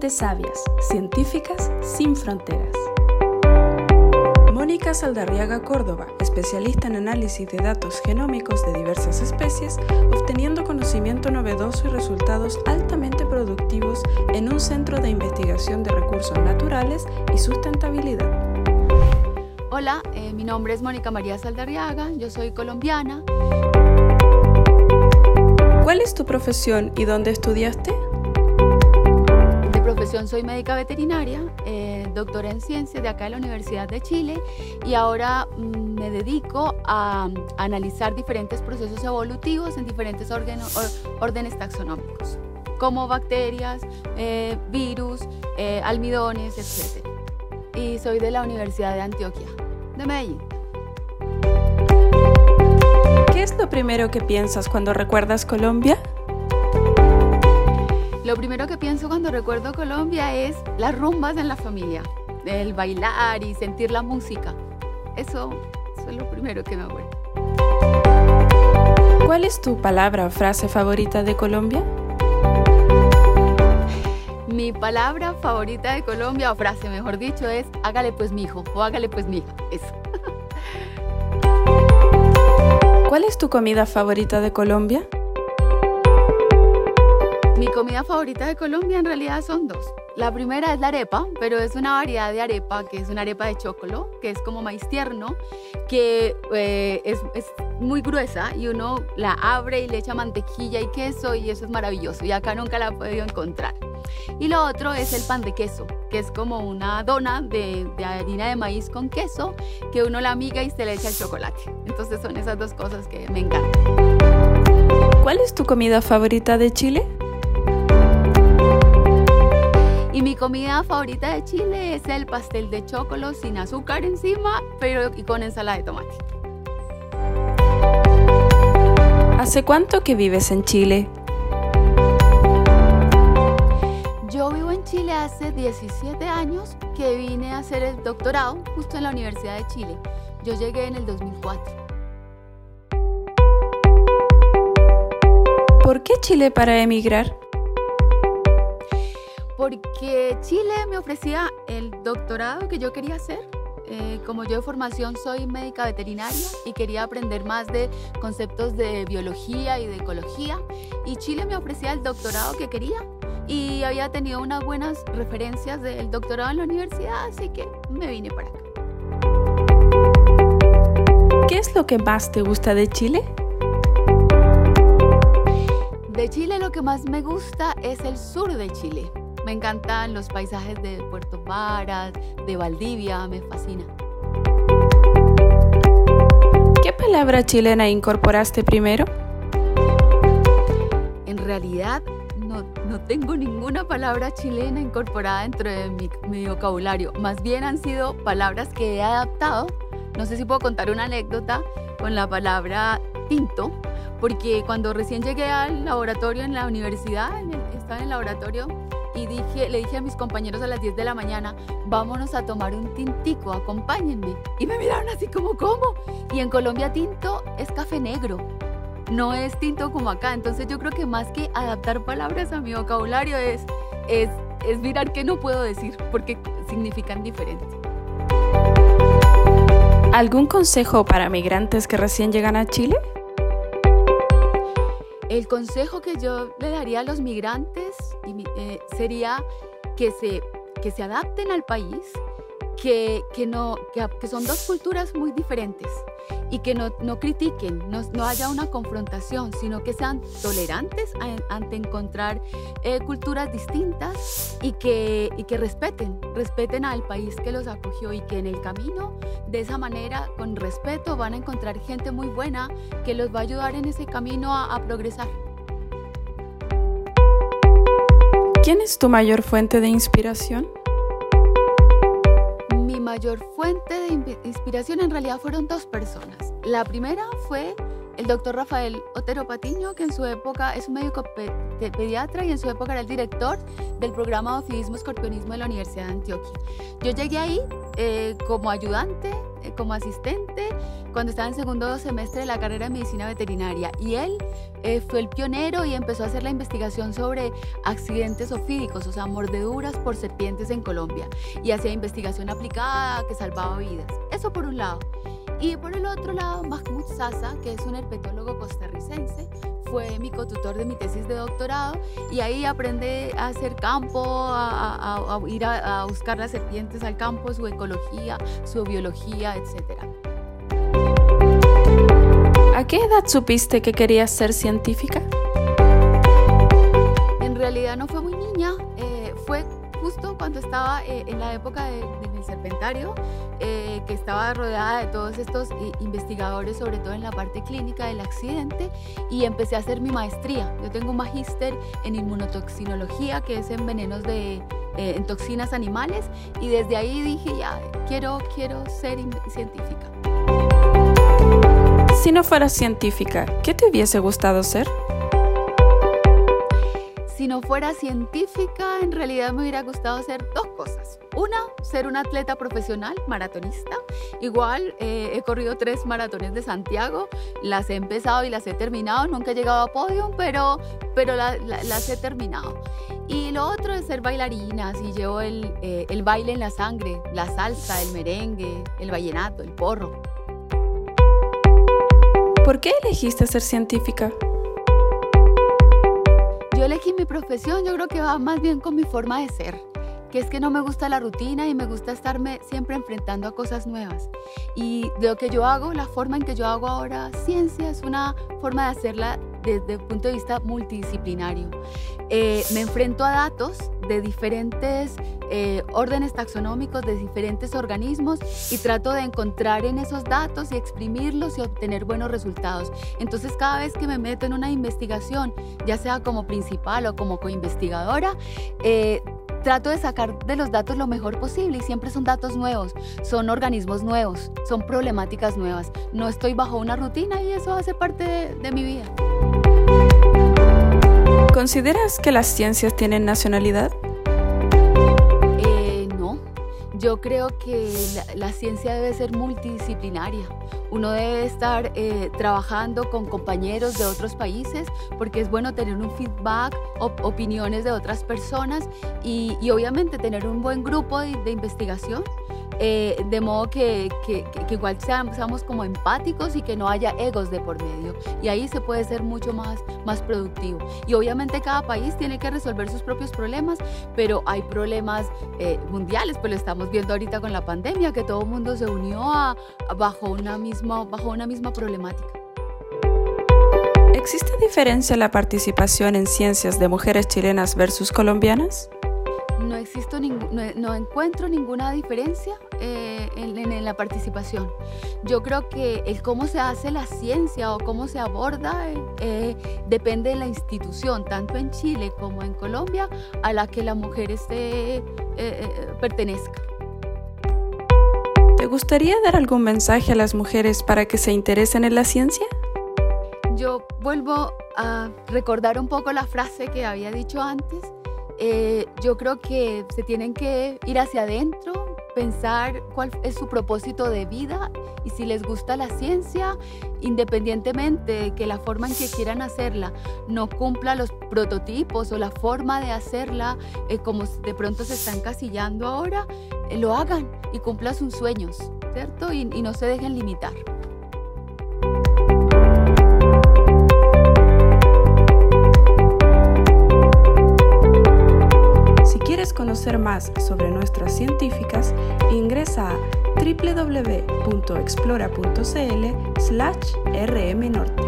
Mentes sabias, científicas sin fronteras. Mónica Saldarriaga Córdoba, especialista en análisis de datos genómicos de diversas especies, obteniendo conocimiento novedoso y resultados altamente productivos en un centro de investigación de recursos naturales y sustentabilidad. Hola, eh, mi nombre es Mónica María Saldarriaga, yo soy colombiana. ¿Cuál es tu profesión y dónde estudiaste? Soy médica veterinaria, eh, doctora en ciencias de acá de la Universidad de Chile y ahora mm, me dedico a, analizar diferentes procesos evolutivos en diferentes órdenes taxonómicos, como bacterias, eh, virus, eh, almidones, etc. Y soy de la Universidad de Antioquia, de Medellín. ¿Qué es lo primero que piensas cuando recuerdas Colombia? Lo primero que pienso cuando recuerdo Colombia es las rumbas en la familia, el bailar y sentir la música. Eso, es lo primero que me acuerdo. ¿Cuál es tu palabra o frase favorita de Colombia? Mi palabra favorita de Colombia, o frase mejor dicho, es hágale pues mi hijo o hágale pues mi hija. Eso. ¿Cuál es tu comida favorita de Colombia? Mi comida favorita de Colombia en realidad son dos. La primera es la arepa, pero es una variedad de arepa que es una arepa de chocolo, que es como maíz tierno, que eh, es, es, muy gruesa y uno la abre y le echa mantequilla y queso y eso es maravilloso y acá nunca la he podido encontrar. Y lo otro es el pan de queso, que es como una dona de, harina de maíz con queso que uno la amiga y se le echa el chocolate. Entonces son esas dos cosas que me encantan. ¿Cuál es tu comida favorita de Chile? Comida favorita de Chile es el pastel de chocolate sin azúcar encima, pero y con ensalada de tomate. ¿Hace cuánto que vives en Chile? Chile hace 17 años que vine a hacer el doctorado justo en la Universidad de Chile. Yo llegué en el 2004. ¿Por qué Chile para emigrar? Porque Chile me ofrecía el doctorado que yo quería hacer. Eh, como yo de formación soy médica veterinaria y quería aprender más de conceptos de biología y de ecología, y Chile me ofrecía el doctorado que quería y había tenido unas buenas referencias del doctorado en la universidad, así que me vine para acá. ¿Qué es lo que más te gusta de Chile? De Chile lo que más me gusta es el sur de Chile. Me encantan los paisajes de Puerto Varas, de Valdivia, me fascina. ¿Qué palabra chilena incorporaste primero? En realidad no, tengo ninguna palabra chilena incorporada dentro de mi, vocabulario. Más bien han sido palabras que he adaptado. No sé si puedo contar una anécdota con la palabra tinto, porque cuando recién llegué al laboratorio en la universidad, estaba en el laboratorio y dije, le dije a mis compañeros a las 10 de la mañana, vámonos a tomar un tintico, acompáñenme. Y me miraron así como, ¿cómo? Y en Colombia tinto es café negro no es tinto como acá. Entonces yo creo que más que adaptar palabras a mi vocabulario es, es, es mirar qué no puedo decir porque significan diferente. ¿Algún consejo para migrantes que recién llegan a Chile? El consejo que yo le daría a los migrantes eh, sería que se, que se adapten al país, que, que no, que son dos culturas muy diferentes y que no, no critiquen, no, no, haya una confrontación, sino que sean tolerantes ante encontrar eh, culturas distintas y que, y que respeten, respeten al país que los acogió y que en el camino, de esa manera, con respeto, van a encontrar gente muy buena que los va a ayudar en ese camino a, a progresar. ¿Quién es tu mayor fuente de inspiración? mayor fuente de inspiración en realidad fueron dos personas. La primera fue el doctor Rafael Otero Patiño, que en su época es un médico pediatra y en su época era el director del programa de ofidismo escorpionismo de la Universidad de Antioquia. Yo llegué ahí eh, como ayudante, eh, como asistente, cuando estaba en segundo semestre de la carrera de medicina veterinaria y él eh, fue el pionero y empezó a hacer la investigación sobre accidentes ofídicos, o sea, mordeduras por serpientes en Colombia y hacía investigación aplicada que salvaba vidas. Eso por un lado. Y por el otro lado, Mahmoud Sasa, que es un herpetólogo costarricense, fue mi cotutor de mi tesis de doctorado y ahí aprendí a hacer campo, a, ir a, buscar las serpientes al campo, su ecología, su biología, etc. ¿A qué edad supiste que querías ser científica? En realidad no fue muy niña, justo cuando estaba eh, en la época de, mi serpentario, eh, que estaba rodeada de todos estos eh, investigadores, sobre todo en la parte clínica del accidente, y empecé a hacer mi maestría. Yo tengo un magíster en inmunotoxinología, que es en venenos de en toxinas animales, y desde ahí dije, ya, quiero, quiero ser científica. Si no fueras científica, ¿qué te hubiese gustado ser? Si no fuera científica, en realidad me hubiera gustado hacer dos cosas. Una, ser una atleta profesional, maratonista. Igual eh, he corrido tres maratones de Santiago, las he empezado y las he terminado. Nunca he llegado a podium, pero, pero las he terminado. Y lo otro es ser bailarina, si llevo el, eh, el baile en la sangre, la salsa, el merengue, el vallenato, el porro. ¿Por qué elegiste ser científica? Elegí mi profesión, yo creo que va más bien con mi forma de ser, que es que no me gusta la rutina y me gusta estarme siempre enfrentando a cosas nuevas. Y lo que yo hago, la forma en que yo hago ahora ciencia es una forma de hacerla desde el punto de vista multidisciplinario. Eh, me enfrento a datos de diferentes eh, órdenes taxonómicos, de diferentes organismos y trato de encontrar en esos datos y exprimirlos y obtener buenos resultados. Entonces cada vez que me meto en una investigación, ya sea como principal o como coinvestigadora, eh, trato de sacar de los datos lo mejor posible y siempre son datos nuevos, son organismos nuevos, son problemáticas nuevas. No estoy bajo una rutina y eso hace parte de mi vida. ¿Consideras que las ciencias tienen nacionalidad? Eh, no, yo creo que la, ciencia debe ser multidisciplinaria. Uno debe estar eh, trabajando con compañeros de otros países porque es bueno tener un feedback, opiniones de otras personas y, obviamente tener un buen grupo de investigación eh, de modo que, que, igual seamos, como empáticos y que no haya egos de por medio. Y ahí se puede ser mucho más, más productivo. Y obviamente cada país tiene que resolver sus propios problemas, pero hay problemas eh, mundiales, pues lo estamos viendo ahorita con la pandemia, que todo el mundo se unió a, bajo, una misma, bajo una misma problemática. ¿Existe diferencia en la participación en ciencias de mujeres chilenas versus colombianas? No, existo no, encuentro ninguna diferencia eh, en, la participación. Yo creo que el cómo se hace la ciencia o cómo se aborda eh, eh, depende de la institución, tanto en Chile como en Colombia, a la que la mujer esté, pertenezca. ¿Te gustaría dar algún mensaje a las mujeres para que se interesen en la ciencia? Yo vuelvo a recordar un poco la frase que había dicho antes eh, yo creo que se tienen que ir hacia adentro, pensar cuál es su propósito de vida y si les gusta la ciencia, independientemente de que la forma en que quieran hacerla no cumpla los prototipos o la forma de hacerla eh, como de pronto se están casillando ahora, eh, lo hagan y cumplan sus sueños, ¿cierto? y no se dejen limitar. Más sobre nuestras científicas, ingresa a www.explora.cl/rmnorte.